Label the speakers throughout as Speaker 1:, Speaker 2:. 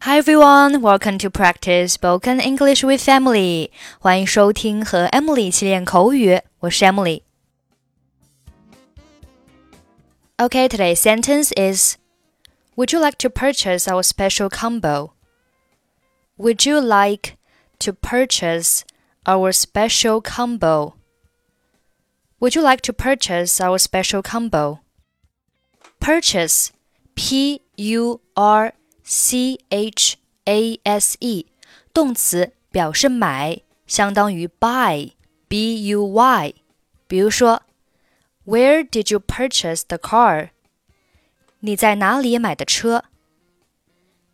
Speaker 1: Hi everyone, welcome to practice spoken English with Emily. 欢迎收听和 Emily 一起练口语，我是 Emily。Okay, today's sentence is Would you like to purchase our special combo? Would you like to purchase our special combo? Would you like to purchase our special combo? Purchase, P U R C H A S E，动词表示买，相当于 buy，B U Y。比如说，Where did you purchase the car？你在哪里买的车？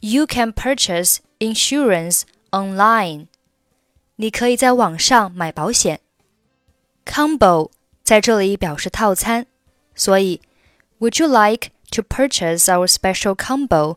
Speaker 1: You can purchase insurance online。你可以在网上买保险。Combo 在这里表示套餐，所以 Would you like to purchase our special combo？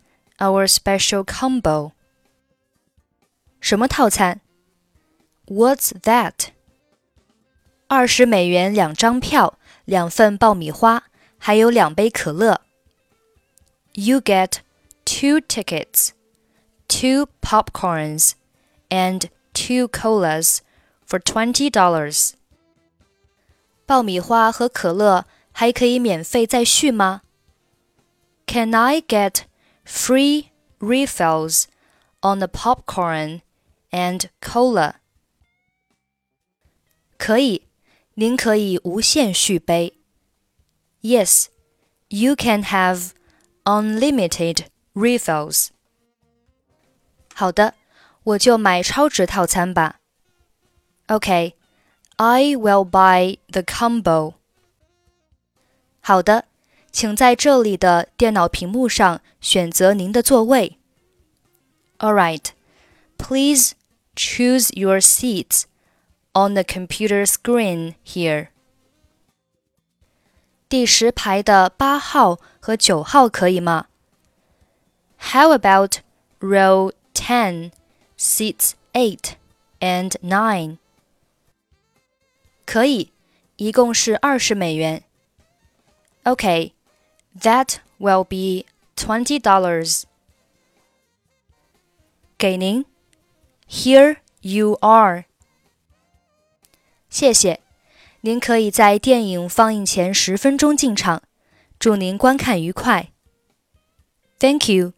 Speaker 1: our special combo? 什么套餐？What's that? 二十美元两张票，两份爆米花，还有两杯可乐。You get two tickets, two popcorns, and two colas for twenty dollars. 爆米花和可乐还可以免费再续吗？Can I get free refills on the popcorn and cola? 可以，您可以无限续杯。Yes, you can have unlimited refills. 好的，我就买超值套餐吧。Okay, I will buy the combo. 好的， 请在这里的电脑屏幕上选择您的座位。All right, please choose your seats on the computer screen here. 第十排的八号和九号可以吗？How about row ten, seats eight and nine? 可以，一共是二十美元。Okay, that will be twenty dollars. 给您，Here you are. 谢谢。您可以在电影放映前十分钟进场。祝您观看愉快。Thank you.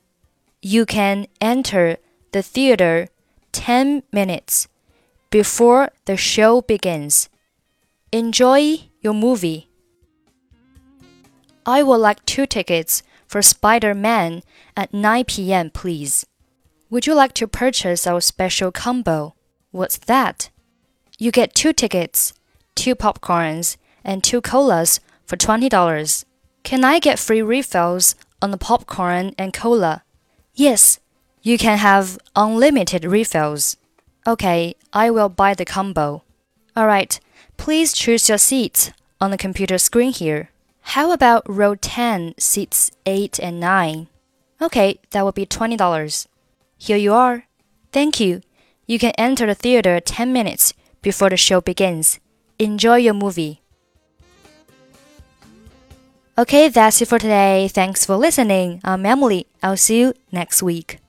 Speaker 1: You can enter the theater 10 minutes before the show begins. Enjoy your movie. I would like two tickets for Spider Man at 9 p.m., please. Would you like to purchase our special combo? What's that? You get two tickets, two popcorns, and two colas for $20. Can I get free refills on the popcorn and cola? Yes, you can have unlimited refills. Okay, I will buy the combo. Alright, please choose your seats on the computer screen here. How about row 10, seats 8 and 9? Okay, that would be $20. Here you are. Thank you. You can enter the theater 10 minutes before the show begins. Enjoy your movie. Okay, that's it for today. Thanks for listening. I'm Emily. I'll see you next week.